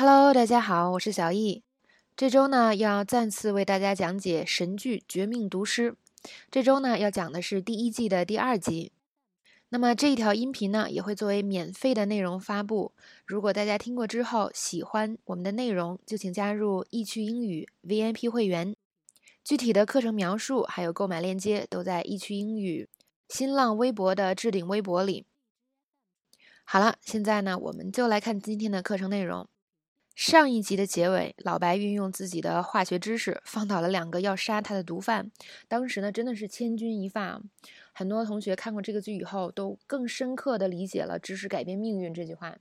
Hello，大家好，我是小易。这周呢，要再次为大家讲解神剧《绝命毒师》。这周呢，要讲的是第一季的第二集。那么这一条音频呢，也会作为免费的内容发布。如果大家听过之后喜欢我们的内容，就请加入易趣英语 VIP 会员。具体的课程描述还有购买链接都在易趣英语新浪微博的置顶微博里。好了，现在呢，我们就来看今天的课程内容。上一集的结尾，老白运用自己的化学知识，放倒了两个要杀他的毒贩。当时呢，真的是千钧一发。很多同学看过这个剧以后，都更深刻的理解了“知识改变命运”这句话。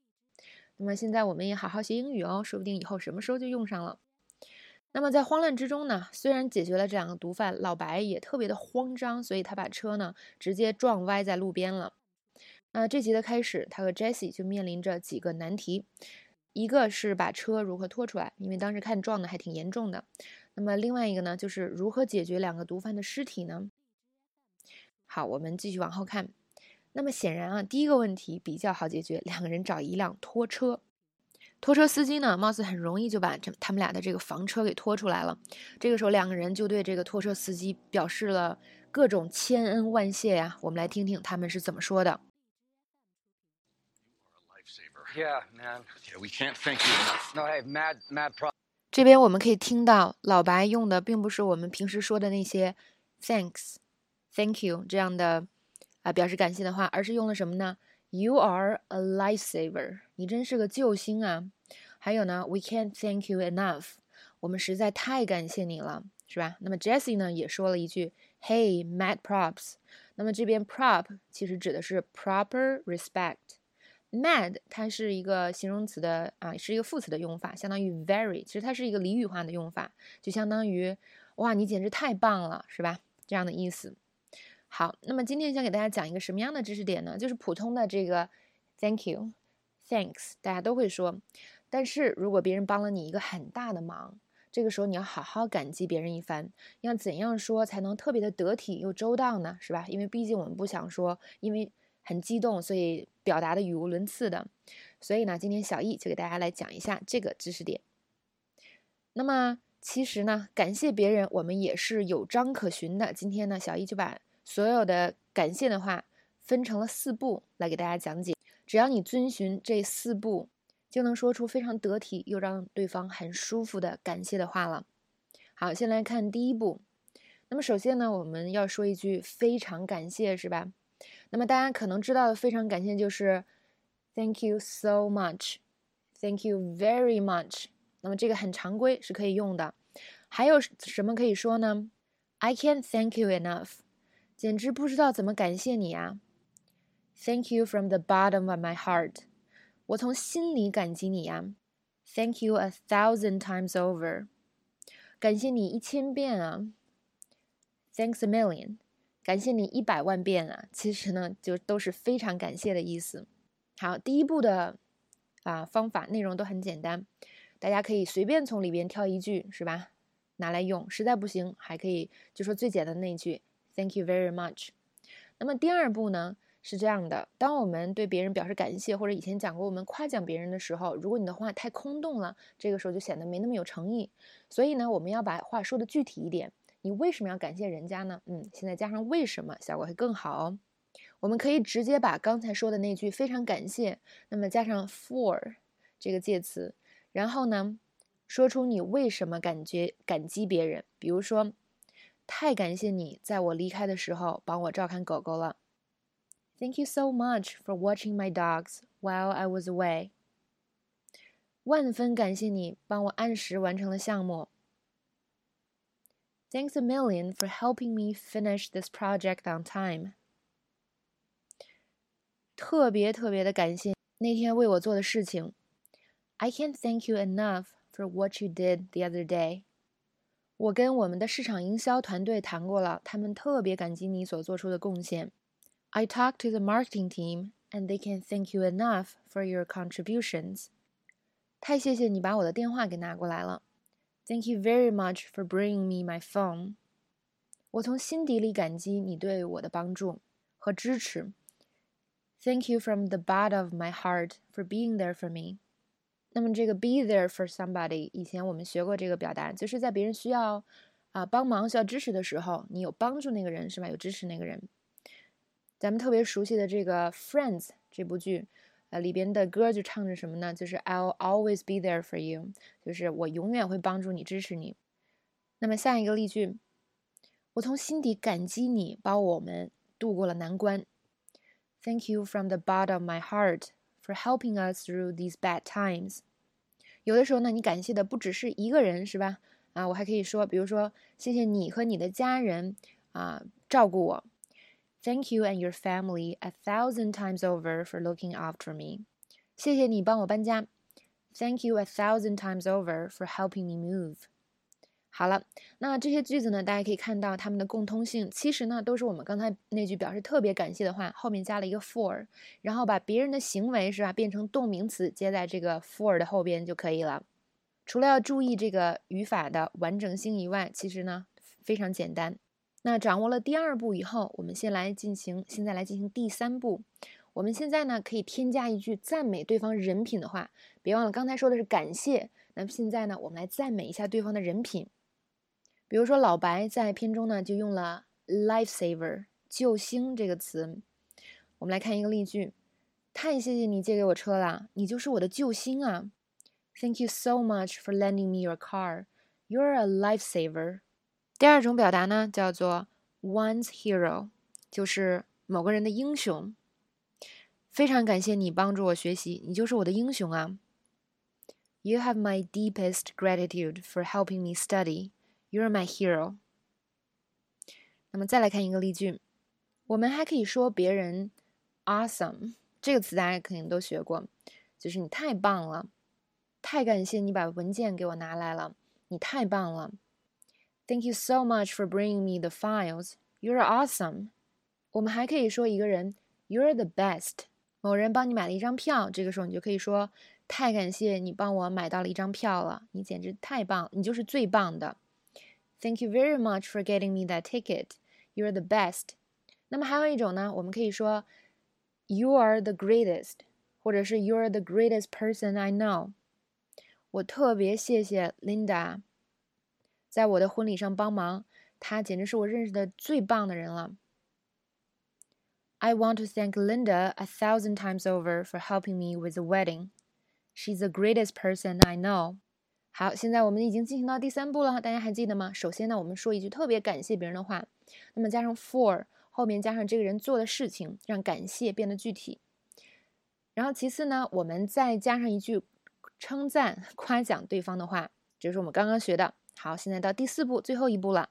那么现在我们也好好学英语哦，说不定以后什么时候就用上了。那么在慌乱之中呢，虽然解决了这两个毒贩，老白也特别的慌张，所以他把车呢直接撞歪在路边了。那这集的开始，他和 Jessie 就面临着几个难题，一个是把车如何拖出来，因为当时看撞的还挺严重的。那么另外一个呢，就是如何解决两个毒贩的尸体呢？好，我们继续往后看。那么显然啊，第一个问题比较好解决，两个人找一辆拖车。拖车司机呢，貌似很容易就把这他们俩的这个房车给拖出来了。这个时候，两个人就对这个拖车司机表示了各种千恩万谢呀。我们来听听他们是怎么说的。这边我们可以听到老白用的并不是我们平时说的那些 “thanks”、“thank you” 这样的啊表示感谢的话，而是用了什么呢？You are a lifesaver，你真是个救星啊！还有呢，We can't thank you enough，我们实在太感谢你了，是吧？那么 Jesse 呢也说了一句，Hey mad props。那么这边 prop 其实指的是 proper respect。 Mad 它是一个形容词的啊，是一个副词的用法，相当于 very，其实它是一个俚语化的用法，就相当于哇，你简直太棒了，是吧？这样的意思。好，那么今天想给大家讲一个什么样的知识点呢？就是普通的这个 thank you、thanks，大家都会说。但是如果别人帮了你一个很大的忙，这个时候你要好好感激别人一番。要怎样说才能特别的得体又周到呢？是吧？因为毕竟我们不想说，因为很激动，所以表达的语无伦次的。所以呢，今天小易就给大家来讲一下这个知识点。那么其实呢，感谢别人我们也是有章可循的。今天呢，小易就把。所有的感谢的话分成了四步来给大家讲解，只要你遵循这四步，就能说出非常得体又让对方很舒服的感谢的话了。好，先来看第一步。那么首先呢，我们要说一句非常感谢，是吧？那么大家可能知道的非常感谢就是 Thank you so much，Thank you very much。那么这个很常规是可以用的。还有什么可以说呢？I can't thank you enough。简直不知道怎么感谢你啊！Thank you from the bottom of my heart，我从心里感激你呀！Thank you a thousand times over，感谢你一千遍啊！Thanks a million， 感谢你一百万遍啊！其实呢，就都是非常感谢的意思。好，第一步的啊方法内容都很简单，大家可以随便从里边挑一句，是吧？拿来用，实在不行还可以就说最简单的那句。Thank you very much。那么第二步呢是这样的：当我们对别人表示感谢，或者以前讲过我们夸奖别人的时候，如果你的话太空洞了，这个时候就显得没那么有诚意。所以呢，我们要把话说的具体一点。你为什么要感谢人家呢？嗯，现在加上为什么，效果会更好哦。我们可以直接把刚才说的那句非常感谢，那么加上 for 这个介词，然后呢，说出你为什么感觉感激别人，比如说。太感谢你在我离开的时候帮我照看狗狗了。Thank you so much for watching my dogs while I was away。万分感谢你帮我按时完成了项目。Thanks a million for helping me finish this project on time。特别特别的感谢那天为我做的事情。I can't thank you enough for what you did the other day。我跟我们的市场营销团队谈过了，他们特别感激你所做出的贡献。I talked to the marketing team, and they can't thank you enough for your contributions. 太谢谢你把我的电话给拿过来了。 Thank you very much for bringing me my phone. 我从心底里感激你对我的帮助和支持。Thank you from the bottom of my heart for being there for me. 那么这个 be there for somebody，以前我们学过这个表达，就是在别人需要啊帮忙、需要支持的时候，你有帮助那个人是吧？有支持那个人。咱们特别熟悉的这个《Friends》这部剧，呃，里边的歌就唱着什么呢？就是 "I'll always be there for you"，就是我永远会帮助你、支持你。那么下一个例句，我从心底感激你帮我们度过了难关。Thank you from the bottom of my heart for helping us through these bad times. 有的时候呢，你感谢的不只是一个人，是吧？啊，我还可以说，比如说，谢谢你和你的家人啊，照顾我。Thank you and your family a thousand times over for looking after me. 谢谢你帮我搬家。Thank you a thousand times over for helping me move. 好了，那这些句子呢，大家可以看到它们的共通性，其实呢，都是我们刚才那句表示特别感谢的话后面加了一个 for，然后把别人的行为是吧变成动名词接在这个 for 的后边就可以了。除了要注意这个语法的完整性以外，其实呢非常简单。那掌握了第二步以后，我们先来进行，现在来进行第三步。我们现在呢可以添加一句赞美对方人品的话，别忘了刚才说的是感谢，那么现在呢我们来赞美一下对方的人品。比如说，老白在片中呢就用了 “lifesaver” 救星这个词。我们来看一个例句：太谢谢你借给我车了，你就是我的救星啊！Thank you so much for lending me your car. You're a lifesaver. 第二种表达呢叫做 “one's hero”，就是某个人的英雄。非常感谢你帮助我学习，你就是我的英雄啊！You have my deepest gratitude for helping me study. You're my hero。那么再来看一个例句，我们还可以说别人 awesome 这个词，大家肯定都学过，就是你太棒了，太感谢你把文件给我拿来了，你太棒了。Thank you so much for bringing me the files. You're awesome。我们还可以说一个人 You're the best。某人帮你买了一张票，这个时候你就可以说太感谢你帮我买到了一张票了，你简直太棒，你就是最棒的。Thank you very much for getting me that ticket. You're the best. 那么还有一种呢，我们可以说 You are the greatest，或者是 You're the greatest person I know。我特别谢谢 Linda， 在我的婚礼上帮忙，他简直是我认识的最棒的人了。I want to thank Linda a thousand times over for helping me with the wedding. She's the greatest person I know. 好，现在我们已经进行到第三步了，大家还记得吗？首先呢，我们说一句特别感谢别人的话，那么加上 for 后面加上这个人做的事情，让感谢变得具体。然后其次呢，我们再加上一句称赞、夸奖对方的话，就是我们刚刚学的。好，现在到第四步，最后一步了。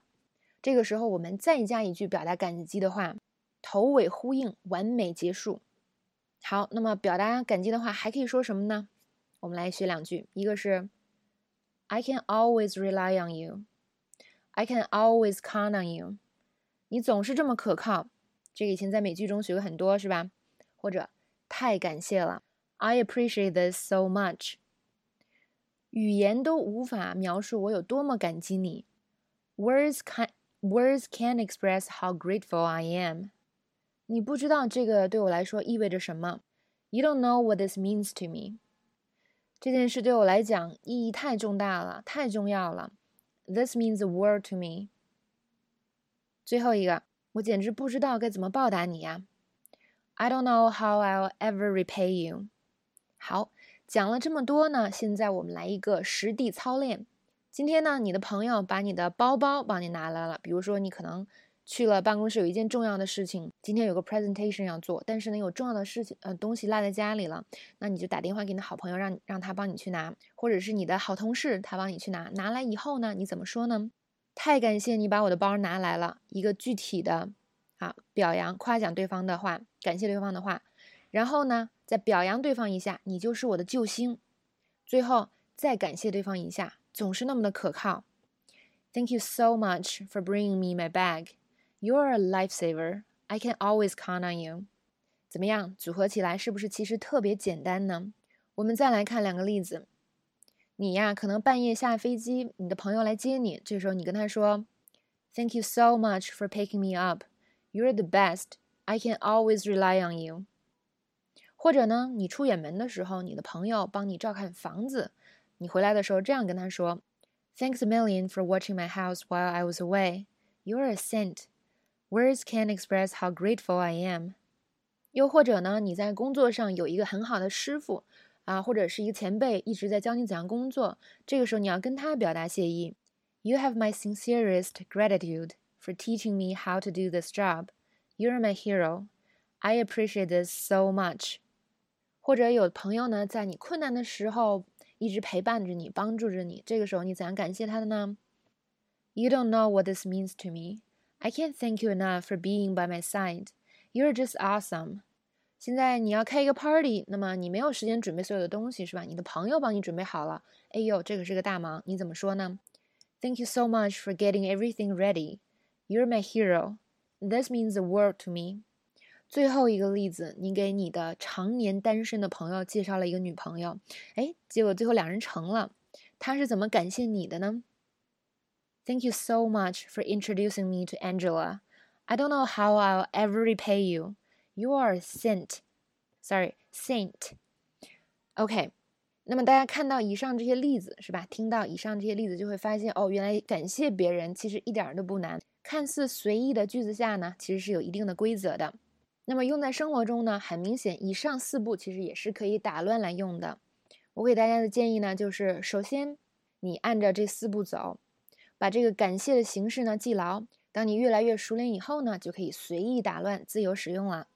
这个时候我们再加一句表达感激的话，头尾呼应，完美结束。好，那么表达感激的话还可以说什么呢？我们来学两句，一个是。I can always rely on you. I can always count on you. 你总是这么可靠。这个以前在美剧中学过很多，是吧？或者太感谢了。I appreciate this so much. 语言都无法描述我有多么感激你。Words can words can't express how grateful I am. 你不知道这个对我来说意味着什么。You don't know what this means to me. 这件事对我来讲意义太重大了，太重要了。This means the world to me。最后一个，我简直不知道该怎么报答你呀。I don't know how I'll ever repay you。好， 讲了这么多呢，现在我们来一个实地操练。今天呢，你的朋友把你的包包帮你拿来了，比如说你可能。去了办公室有一件重要的事情，今天有个 presentation 要做，但是呢有重要的事情，呃东西落在家里了，那你就打电话给你的好朋友，让让他帮你去拿，或者是你的好同事，他帮你去拿。拿来以后呢，你怎么说呢？太感谢你把我的包拿来了，一个具体的，啊表扬夸奖对方的话，感谢对方的话，然后呢再表扬对方一下，你就是我的救星，最后再感谢对方一下，总是那么的可靠。Thank you so much for bringing me my bag. You're a lifesaver. I can always count on you. 怎么样？组合起来是不是其实特别简单呢？我们再来看两个例子。你呀，可能半夜下飞机，你的朋友来接你，这时候你跟他说：“Thank you so much for picking me up. You're the best. I can always rely on you.” 或者呢，你出远门的时候，你的朋友帮你照看房子，你回来的时候这样跟他说：“Thanks a million for watching my house while I was away. You're a saint. Words can't express how grateful I am.” 又或者呢，你在工作上有一个很好的师傅啊，或者是一个前辈一直在教你怎样工作，这个时候你要跟他表达谢意。You have my sincerest gratitude for teaching me how to do this job. You're my hero. I appreciate this so much. 或者有朋友呢，在你困难的时候一直陪伴着你，帮助着你，这个时候你怎样感谢他的呢？You don't know what this means to me. I can't thank you enough for being by my side. You're just awesome. 现在你要开一个 party，那么你没有时间准备所有的东西，是吧？你的朋友帮你准备好了。哎呦，这个是个大忙，你怎么说呢？Thank you so much for getting everything ready. You're my hero. This means the world to me. 最后一个例子，你给你的常年单身的朋友介绍了一个女朋友，哎，结果最后两人成了，他是怎么感谢你的呢？Thank you so much for introducing me to Angela. I don't know how I'll ever repay you. You are saint. Sorry, saint. OK，那么大家看到以上这些例子是吧？听到以上这些例子，就会发现哦，原来感谢别人其实一点都不难。看似随意的句子下呢，其实是有一定的规则的。那么用在生活中呢，很明显，以上四步其实也是可以打乱来用的。我给大家的建议呢，就是首先你按照这四步走，把这个感谢的形式呢记牢。当你越来越熟练以后呢，就可以随意打乱，自由使用了。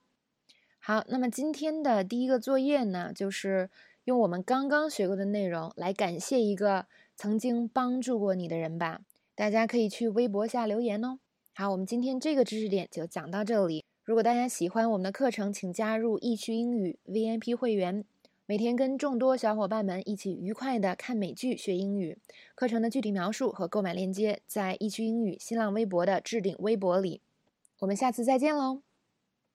好，那么今天的第一个作业呢，就是用我们刚刚学过的内容来感谢一个曾经帮助过你的人吧。大家可以去微博下留言哦。好，我们今天这个知识点就讲到这里。如果大家喜欢我们的课程，请加入易趣英语 VIP 会员，每天跟众多小伙伴们一起愉快的看美剧学英语。课程的具体描述和购买链接在易趣英语新浪微博的置顶微博里。我们下次再见喽！